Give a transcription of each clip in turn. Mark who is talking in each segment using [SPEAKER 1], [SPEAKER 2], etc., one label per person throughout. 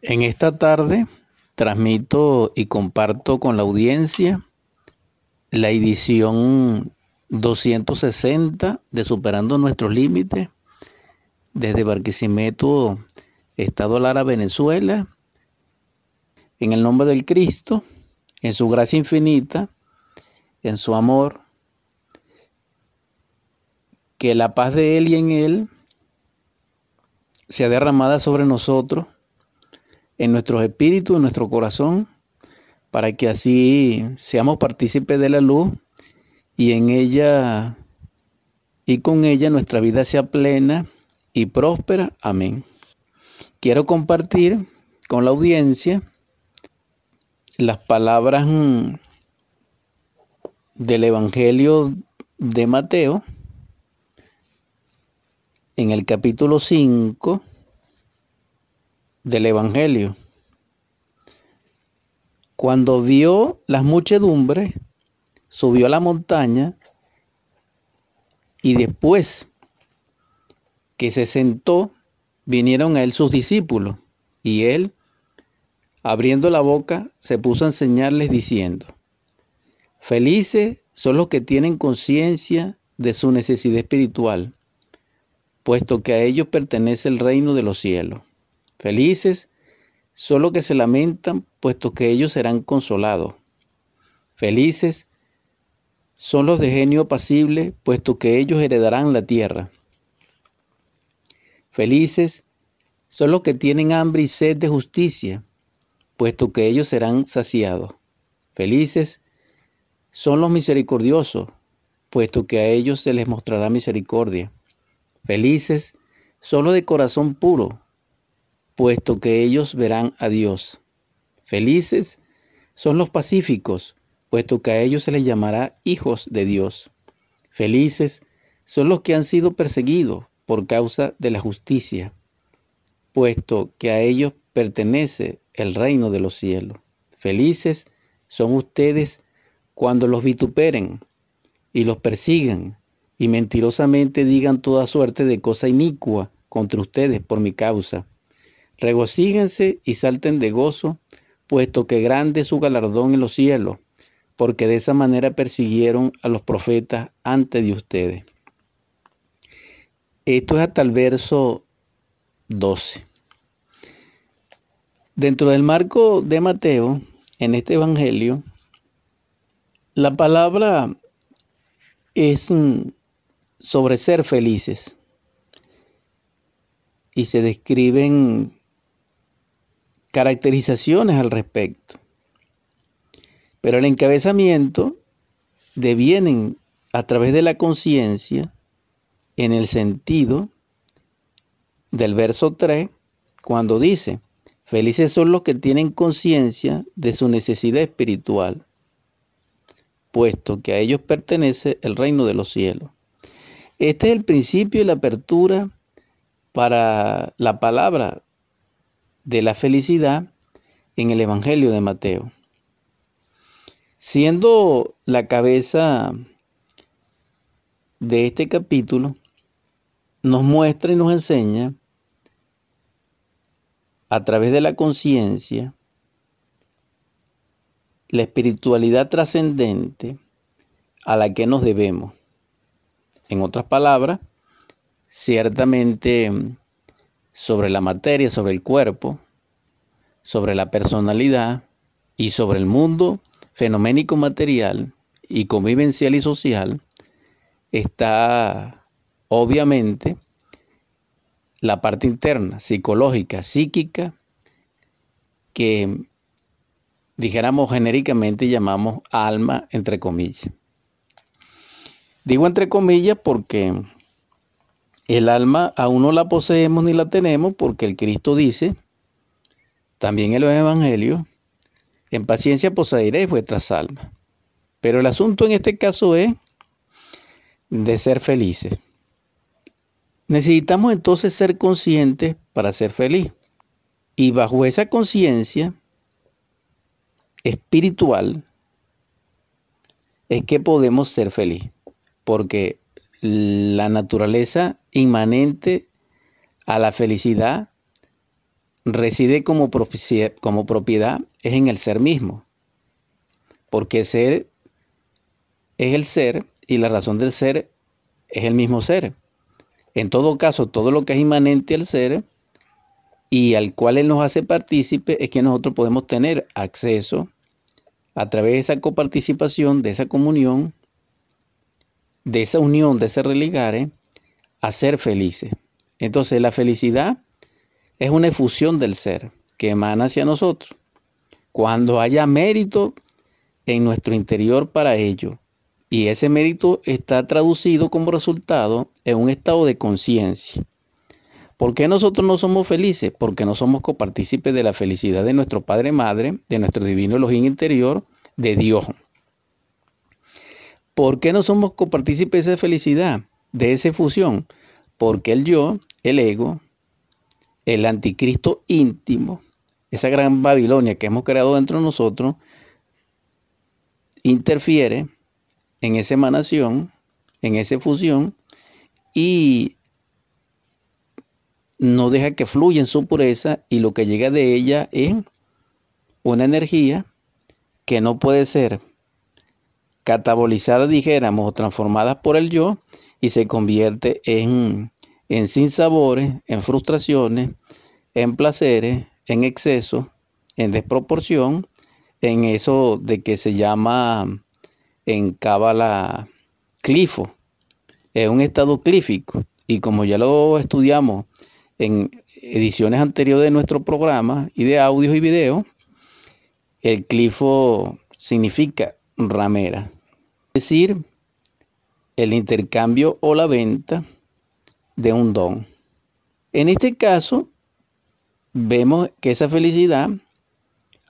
[SPEAKER 1] En esta tarde transmito y comparto con la audiencia la edición 260 de Superando Nuestros Límites desde Barquisimeto, Estado Lara, Venezuela. En el nombre del Cristo, en su gracia infinita, en su amor, que la paz de Él y en Él sea derramada sobre nosotros en nuestros espíritus, en nuestro corazón, para que así seamos partícipes de la luz y en ella y con ella nuestra vida sea plena y próspera. Amén. Quiero compartir con la audiencia las palabras mm, del Evangelio de Mateo en el capítulo 5 del Evangelio. Cuando vio las muchedumbres, subió a la montaña y después que se sentó, vinieron a él sus discípulos y él, abriendo la boca, se puso a enseñarles diciendo, felices son los que tienen conciencia de su necesidad espiritual, puesto que a ellos pertenece el reino de los cielos. Felices son los que se lamentan, puesto que ellos serán consolados. Felices son los de genio apacible, puesto que ellos heredarán la tierra. Felices son los que tienen hambre y sed de justicia, puesto que ellos serán saciados. Felices son los misericordiosos, puesto que a ellos se les mostrará misericordia. Felices son los de corazón puro, puesto que ellos verán a Dios. Felices son los pacíficos, puesto que a ellos se les llamará hijos de Dios. Felices son los que han sido perseguidos por causa de la justicia, puesto que a ellos pertenece el reino de los cielos. Felices son ustedes cuando los vituperen y los persigan y mentirosamente digan toda suerte de cosa inicua contra ustedes por mi causa. Regocíjense y salten de gozo, puesto que grande es su galardón en los cielos, porque de esa manera persiguieron a los profetas antes de ustedes. Esto es hasta el verso 12. Dentro del marco de Mateo, en este Evangelio, la palabra es mm, sobre ser felices y se describen caracterizaciones al respecto. Pero el encabezamiento devienen a través de la conciencia en el sentido del verso 3, cuando dice, felices son los que tienen conciencia de su necesidad espiritual, puesto que a ellos pertenece el reino de los cielos. Este es el principio y la apertura para la palabra de la felicidad en el Evangelio de Mateo. Siendo la cabeza de este capítulo, nos muestra y nos enseña a través de la conciencia la espiritualidad trascendente a la que nos debemos. En otras palabras, ciertamente sobre la materia, sobre el cuerpo, sobre la personalidad y sobre el mundo fenoménico material y convivencial y social, está obviamente la parte interna, psicológica, psíquica, que dijéramos genéricamente llamamos alma entre comillas. Digo entre comillas porque el alma aún no la poseemos ni la tenemos porque el Cristo dice, también en los evangelios, en paciencia poseeréis vuestras almas. Pero el asunto en este caso es de ser felices. Necesitamos entonces ser conscientes para ser feliz. Y bajo esa conciencia espiritual es que podemos ser felices. Porque la naturaleza inmanente a la felicidad reside como, como propiedad es en el ser mismo. Porque ser es el ser y la razón del ser es el mismo ser. En todo caso, todo lo que es inmanente al ser y al cual Él nos hace partícipe es que nosotros podemos tener acceso a través de esa coparticipación, de esa comunión, de esa unión, de ese religare, a ser felices. Entonces la felicidad es una efusión del ser que emana hacia nosotros. Cuando haya mérito en nuestro interior para ello, y ese mérito está traducido como resultado en un estado de conciencia. ¿Por qué nosotros no somos felices? Porque no somos copartícipes de la felicidad de nuestro Padre Madre, de nuestro divino Elohim interior, de Dios. ¿Por qué no somos copartícipes de esa felicidad, de esa fusión? Porque el yo, el ego, el anticristo íntimo, esa gran Babilonia que hemos creado dentro de nosotros, interfiere en esa emanación, en esa fusión, y no deja que fluya en su pureza y lo que llega de ella es una energía que no puede ser catabolizada, dijéramos, o transformada por el yo y se convierte en, en sinsabores, en frustraciones, en placeres, en exceso, en desproporción, en eso de que se llama en cábala clifo, es un estado clífico. Y como ya lo estudiamos en ediciones anteriores de nuestro programa y de audios y videos, el clifo significa ramera, es decir, el intercambio o la venta de un don. En este caso, vemos que esa felicidad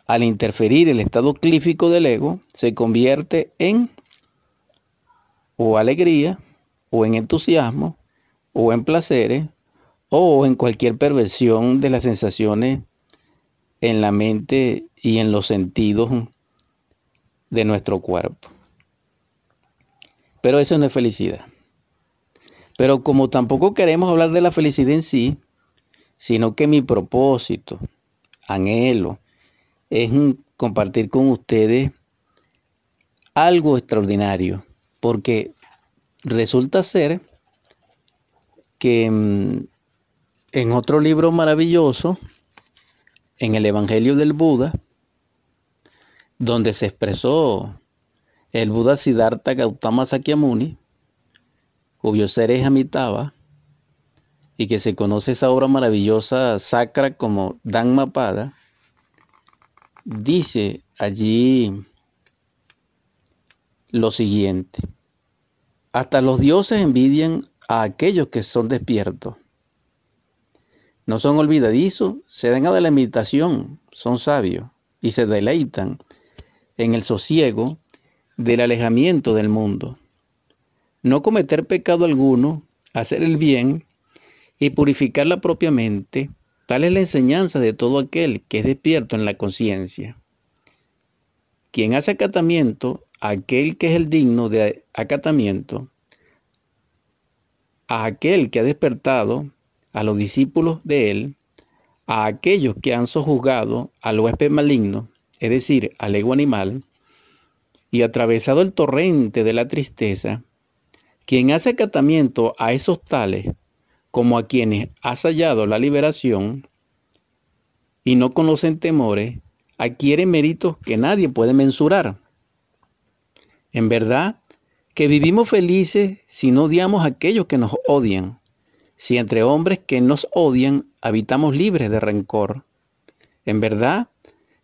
[SPEAKER 1] al interferir el estado clífico del ego, se convierte en o alegría, o en entusiasmo, o en placeres, o en cualquier perversión de las sensaciones en la mente y en los sentidos de nuestro cuerpo. Pero eso no es felicidad. Pero como tampoco queremos hablar de la felicidad en sí, sino que mi propósito, anhelo, es compartir con ustedes algo extraordinario, porque resulta ser que mm, en otro libro maravilloso, en el Evangelio del Buda, donde se expresó el Buda Siddhartha Gautama Sakyamuni, cuyo ser es Amitabha, y que se conoce esa obra maravillosa sacra como Dhammapada, dice allí lo siguiente. Hasta los dioses envidian a aquellos que son despiertos. No son olvidadizos, se dan a la imitación, son sabios y se deleitan en el sosiego del alejamiento del mundo. No cometer pecado alguno, hacer el bien y purificar la propia mente Tal es la enseñanza de todo aquel que es despierto en la conciencia. Quien hace acatamiento, aquel que es el digno de acatamiento, a aquel que ha despertado, a los discípulos de él, a aquellos que han sojuzgado al huésped maligno, es decir, al ego animal, y atravesado el torrente de la tristeza, quien hace acatamiento a esos tales como a quienes has hallado la liberación y no conocen temores, adquieren méritos que nadie puede mensurar. En verdad que vivimos felices si no odiamos a aquellos que nos odian, si entre hombres que nos odian habitamos libres de rencor. En verdad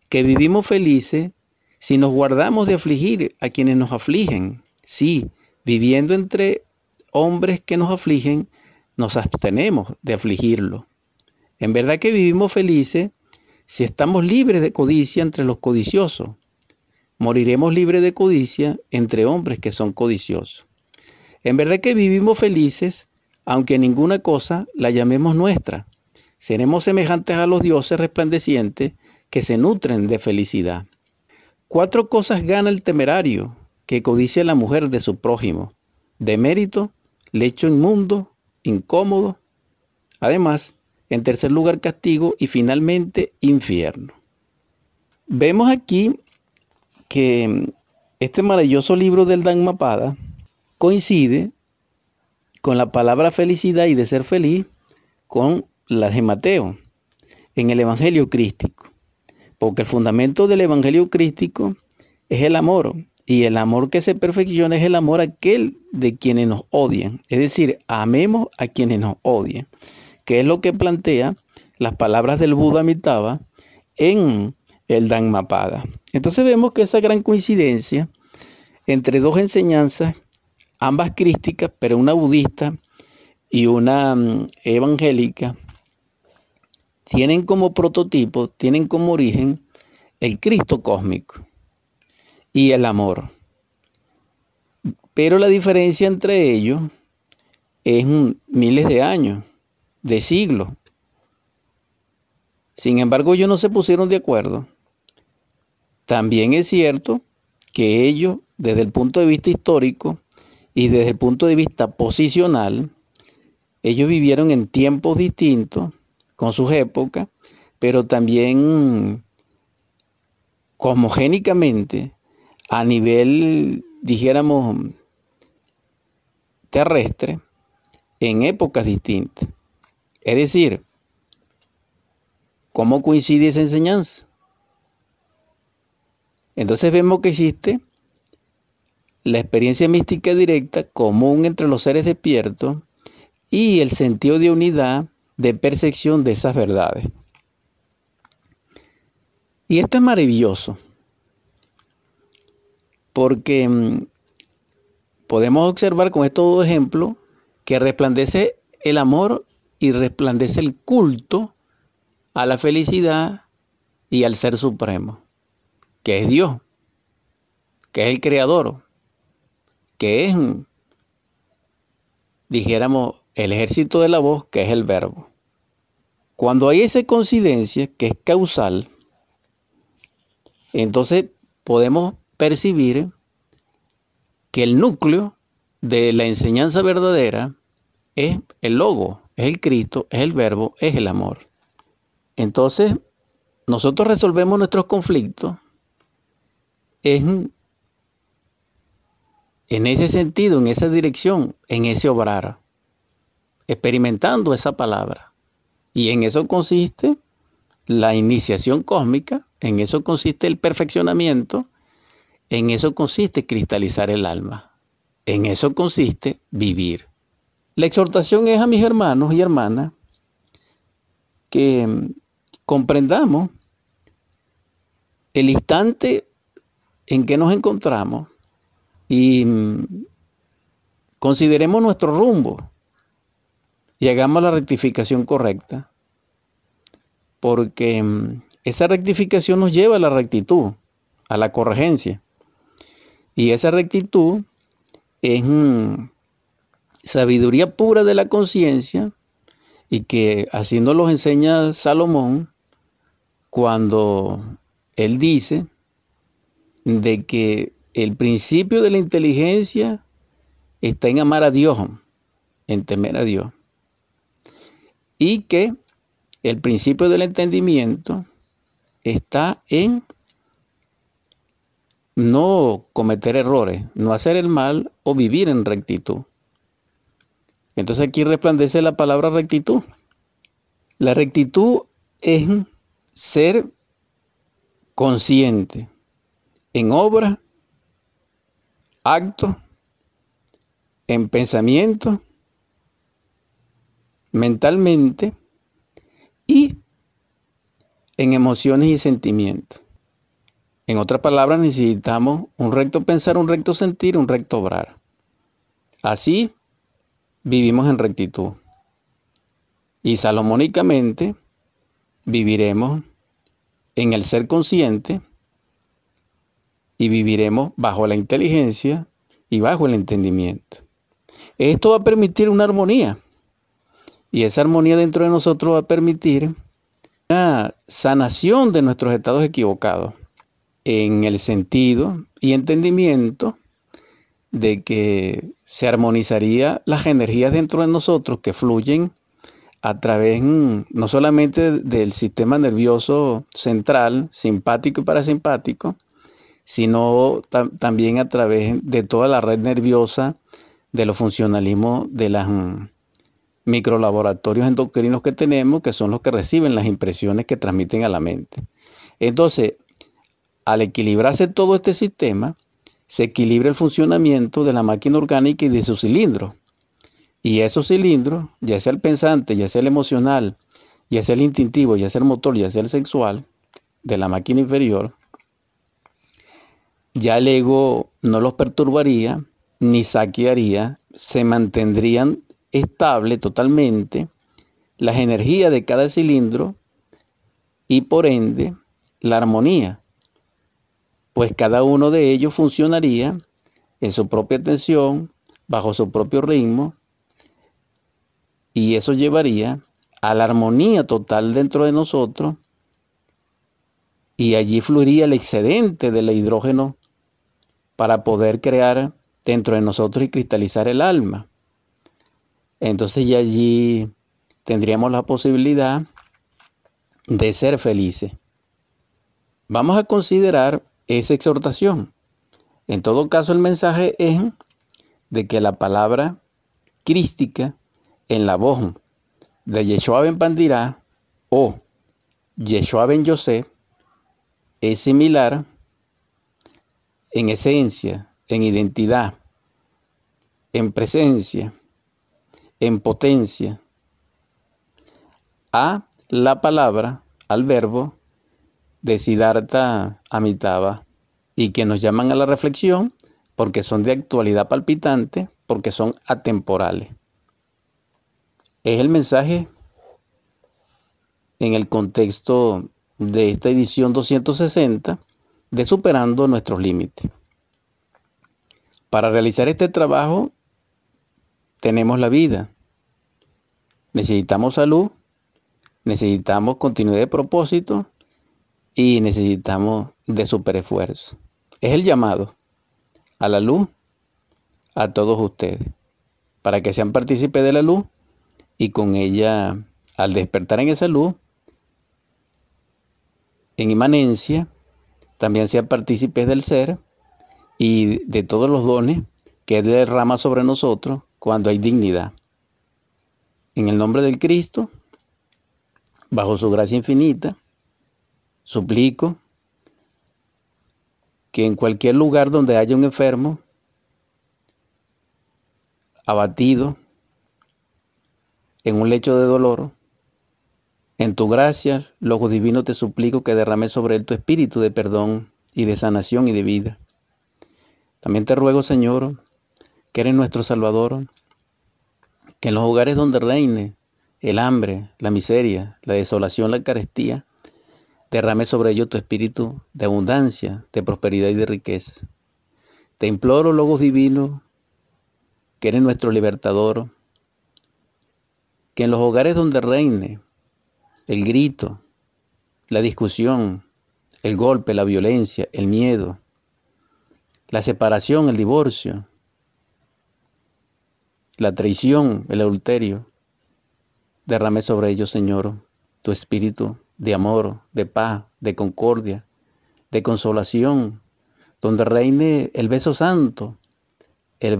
[SPEAKER 1] que vivimos felices si nos guardamos de afligir a quienes nos afligen, si viviendo entre hombres que nos afligen, nos abstenemos de afligirlo. En verdad que vivimos felices si estamos libres de codicia entre los codiciosos. Moriremos libres de codicia entre hombres que son codiciosos. En verdad que vivimos felices, aunque ninguna cosa la llamemos nuestra. Seremos semejantes a los dioses resplandecientes que se nutren de felicidad. Cuatro cosas gana el temerario que codicia la mujer de su prójimo. De mérito, lecho inmundo, incómodo. Además, en tercer lugar castigo y finalmente infierno. Vemos aquí que este maravilloso libro del Dhammapada coincide con la palabra felicidad y de ser feliz con la de Mateo en el Evangelio crístico. Porque el fundamento del Evangelio crístico es el amor. Y el amor que se perfecciona es el amor aquel de quienes nos odian. Es decir, amemos a quienes nos odian. Que es lo que plantea las palabras del Buda Amitabha en el Dhammapada. Entonces vemos que esa gran coincidencia entre dos enseñanzas, ambas crísticas, pero una budista y una mm, evangélica, tienen como prototipo, tienen como origen el Cristo cósmico y el amor. Pero la diferencia entre ellos es miles de años, de siglos. Sin embargo, ellos no se pusieron de acuerdo. También es cierto que ellos, desde el punto de vista histórico y desde el punto de vista posicional, ellos vivieron en tiempos distintos, con sus épocas, pero también cosmogénicamente, a nivel, dijéramos, terrestre, en épocas distintas. Es decir, ¿cómo coincide esa enseñanza? Entonces vemos que existe la experiencia mística directa común entre los seres despiertos y el sentido de unidad de percepción de esas verdades. Y esto es maravilloso, porque mm, podemos observar con estos dos ejemplos que resplandece el amor y resplandece el culto a la felicidad y al ser supremo, que es Dios, que es el creador, que es, mm, dijéramos, el ejército de la voz, que es el verbo. Cuando hay esa coincidencia, que es causal, entonces podemos percibir que el núcleo de la enseñanza verdadera es el logo, es el Cristo, es el verbo, es el amor. Entonces, nosotros resolvemos nuestros conflictos en, en ese sentido, en esa dirección, en ese obrar experimentando esa palabra. Y en eso consiste la iniciación cósmica, en eso consiste el perfeccionamiento, en eso consiste cristalizar el alma, en eso consiste vivir. La exhortación es a mis hermanos y hermanas que mm, comprendamos el instante en que nos encontramos y mm, consideremos nuestro rumbo llegamos a la rectificación correcta, porque mm, esa rectificación nos lleva a la rectitud, a la corregencia. Y esa rectitud es mm, sabiduría pura de la conciencia y que así nos lo enseña Salomón cuando él dice de que el principio de la inteligencia está en amar a Dios, en temer a Dios y que el principio del entendimiento está en no cometer errores, no hacer el mal o vivir en rectitud. Entonces aquí resplandece la palabra rectitud. La rectitud es ser consciente en obra, acto, en pensamiento mentalmente y en emociones y sentimientos. En otras palabras, necesitamos un recto pensar, un recto sentir, un recto obrar. Así vivimos en rectitud. Y salomónicamente viviremos en el ser consciente y viviremos bajo la inteligencia y bajo el entendimiento. Esto va a permitir una armonía y esa armonía dentro de nosotros va a permitir una sanación de nuestros estados equivocados en el sentido y entendimiento de que se armonizaría las energías dentro de nosotros que fluyen a través mm, no solamente del sistema nervioso central, simpático y parasimpático, sino también a través de toda la red nerviosa de los funcionalismos de los mm, microlaboratorios endocrinos que tenemos, que son los que reciben las impresiones que transmiten a la mente. Entonces, al equilibrarse todo este sistema, se equilibra el funcionamiento de la máquina orgánica y de sus cilindros. Y esos cilindros, ya sea el pensante, ya sea el emocional, ya sea el instintivo, ya sea el motor, ya sea el sexual, de la máquina inferior, ya el ego no los perturbaría ni saquearía, se mantendrían estables totalmente las energías de cada cilindro y por ende la armonía, pues cada uno de ellos funcionaría en su propia tensión, bajo su propio ritmo, y eso llevaría a la armonía total dentro de nosotros y allí fluiría el excedente del hidrógeno para poder crear dentro de nosotros y cristalizar el alma. Entonces ya allí tendríamos la posibilidad de ser felices. Vamos a considerar esa exhortación. En todo caso, el mensaje es de que la palabra crística en la voz de Yeshua ben Pandirá o Yeshua ben Yosef es similar en esencia, en identidad, en presencia, en potencia, a la palabra, al verbo de Siddhartha Amitabha y que nos llaman a la reflexión porque son de actualidad palpitante, porque son atemporales es el mensaje en el contexto de esta edición 260 de Superando nuestros límites. Para realizar este trabajo tenemos la vida. Necesitamos salud, necesitamos continuidad de propósito y necesitamos de superesfuerzo. Es el llamado a la luz a todos ustedes, para que sean partícipes de la luz y con ella, al despertar en esa luz, en inmanencia, también sean partícipes del ser y de todos los dones que derrama sobre nosotros cuando hay dignidad. En el nombre del Cristo, bajo su gracia infinita, suplico que en cualquier lugar donde haya un enfermo, abatido, en un lecho de dolor, en tu gracia, Logo Divino, te suplico que derrame sobre él tu espíritu de perdón y de sanación y de vida. También te ruego, Señor, que eres nuestro Salvador, que en los hogares donde reine el hambre, la miseria, la desolación, la carestía, derrame sobre ellos tu espíritu de abundancia, de prosperidad y de riqueza. Te imploro, Logos Divino, que eres nuestro libertador, que en los hogares donde reine el grito, la discusión, el golpe, la violencia, el miedo, la separación, el divorcio, la traición, el adulterio, derrame sobre ellos, Señor, tu espíritu de amor, de paz, de concordia, de consolación, donde reine el beso santo, el,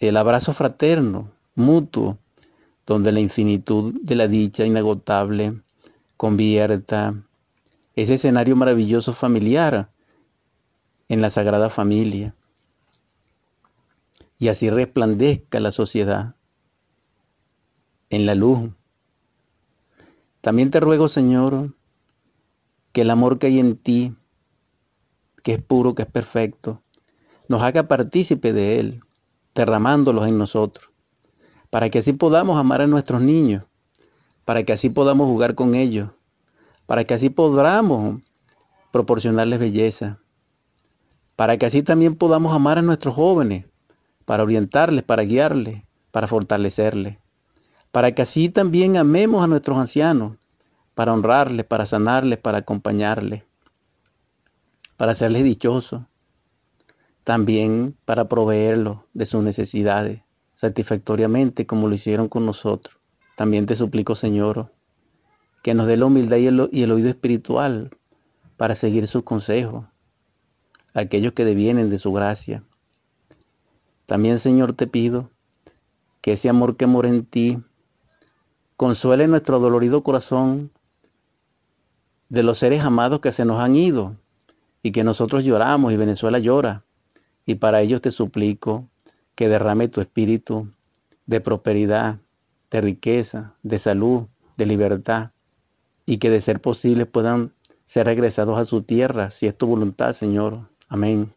[SPEAKER 1] el abrazo fraterno, mutuo, donde la infinitud de la dicha inagotable convierta ese escenario maravilloso familiar en la Sagrada Familia y así resplandezca la sociedad en la luz. También te ruego, Señor, que el amor que hay en ti, que es puro, que es perfecto, nos haga partícipe de él, derramándolos en nosotros para que así podamos amar a nuestros niños, para que así podamos jugar con ellos, para que así podamos proporcionarles belleza, para que así también podamos amar a nuestros jóvenes, para orientarles, para guiarles, para fortalecerles, para que así también amemos a nuestros ancianos, para honrarles, para sanarles, para acompañarles, para hacerles dichosos, también para proveerlos de sus necesidades satisfactoriamente como lo hicieron con nosotros. También te suplico, Señor, que nos dé la humildad y el, y el oído espiritual para seguir sus consejos, aquellos que devienen de su gracia. También, Señor, te pido que ese amor que mora en ti consuele nuestro dolorido corazón de los seres amados que se nos han ido y que nosotros lloramos y Venezuela llora. Y para ellos te suplico que derrame tu espíritu de prosperidad, de riqueza, de salud, de libertad, y que de ser posible puedan ser regresados a su tierra, si es tu voluntad, Señor. Amén.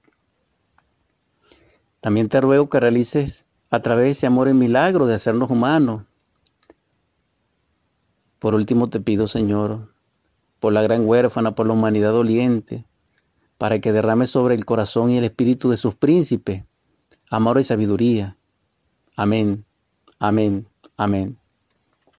[SPEAKER 1] También te ruego que realices a través de ese amor el milagro de hacernos humanos. Por último te pido, Señor, por la gran huérfana, por la humanidad doliente, para que derrame sobre el corazón y el espíritu de sus príncipes amor y sabiduría. Amén, amén, amén.